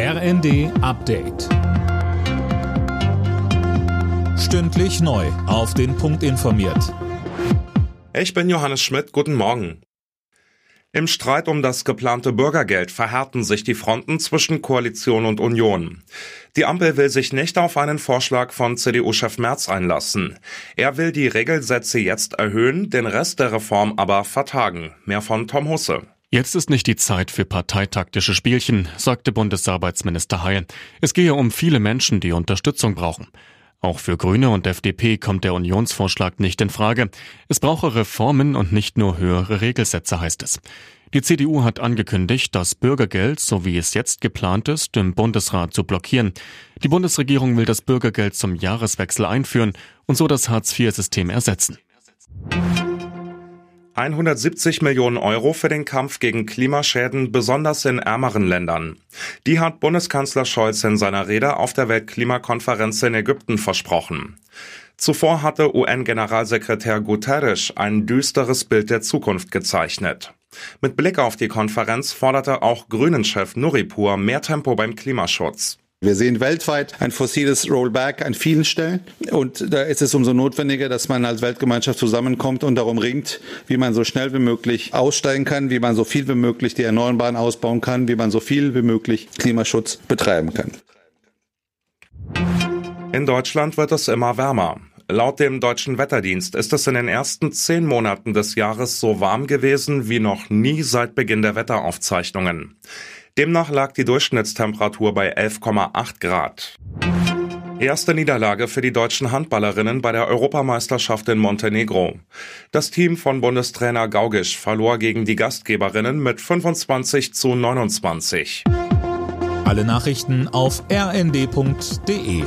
RND Update. Stündlich neu. Auf den Punkt informiert. Ich bin Johannes Schmidt. Guten Morgen. Im Streit um das geplante Bürgergeld verhärten sich die Fronten zwischen Koalition und Union. Die Ampel will sich nicht auf einen Vorschlag von CDU-Chef Merz einlassen. Er will die Regelsätze jetzt erhöhen, den Rest der Reform aber vertagen. Mehr von Tom Husse. Jetzt ist nicht die Zeit für parteitaktische Spielchen, sagte Bundesarbeitsminister Heil. Es gehe um viele Menschen, die Unterstützung brauchen. Auch für Grüne und FDP kommt der Unionsvorschlag nicht in Frage. Es brauche Reformen und nicht nur höhere Regelsätze, heißt es. Die CDU hat angekündigt, das Bürgergeld, so wie es jetzt geplant ist, im Bundesrat zu blockieren. Die Bundesregierung will das Bürgergeld zum Jahreswechsel einführen und so das Hartz-IV-System ersetzen. 170 Millionen Euro für den Kampf gegen Klimaschäden, besonders in ärmeren Ländern. Die hat Bundeskanzler Scholz in seiner Rede auf der Weltklimakonferenz in Ägypten versprochen. Zuvor hatte UN-Generalsekretär Guterres ein düsteres Bild der Zukunft gezeichnet. Mit Blick auf die Konferenz forderte auch Grünen-Chef Nuripur mehr Tempo beim Klimaschutz. Wir sehen weltweit ein fossiles Rollback an vielen Stellen. Und da ist es umso notwendiger, dass man als Weltgemeinschaft zusammenkommt und darum ringt, wie man so schnell wie möglich aussteigen kann, wie man so viel wie möglich die Erneuerbaren ausbauen kann, wie man so viel wie möglich Klimaschutz betreiben kann. In Deutschland wird es immer wärmer. Laut dem deutschen Wetterdienst ist es in den ersten zehn Monaten des Jahres so warm gewesen wie noch nie seit Beginn der Wetteraufzeichnungen. Demnach lag die Durchschnittstemperatur bei 11,8 Grad. Erste Niederlage für die deutschen Handballerinnen bei der Europameisterschaft in Montenegro. Das Team von Bundestrainer Gaugisch verlor gegen die Gastgeberinnen mit 25 zu 29. Alle Nachrichten auf rnd.de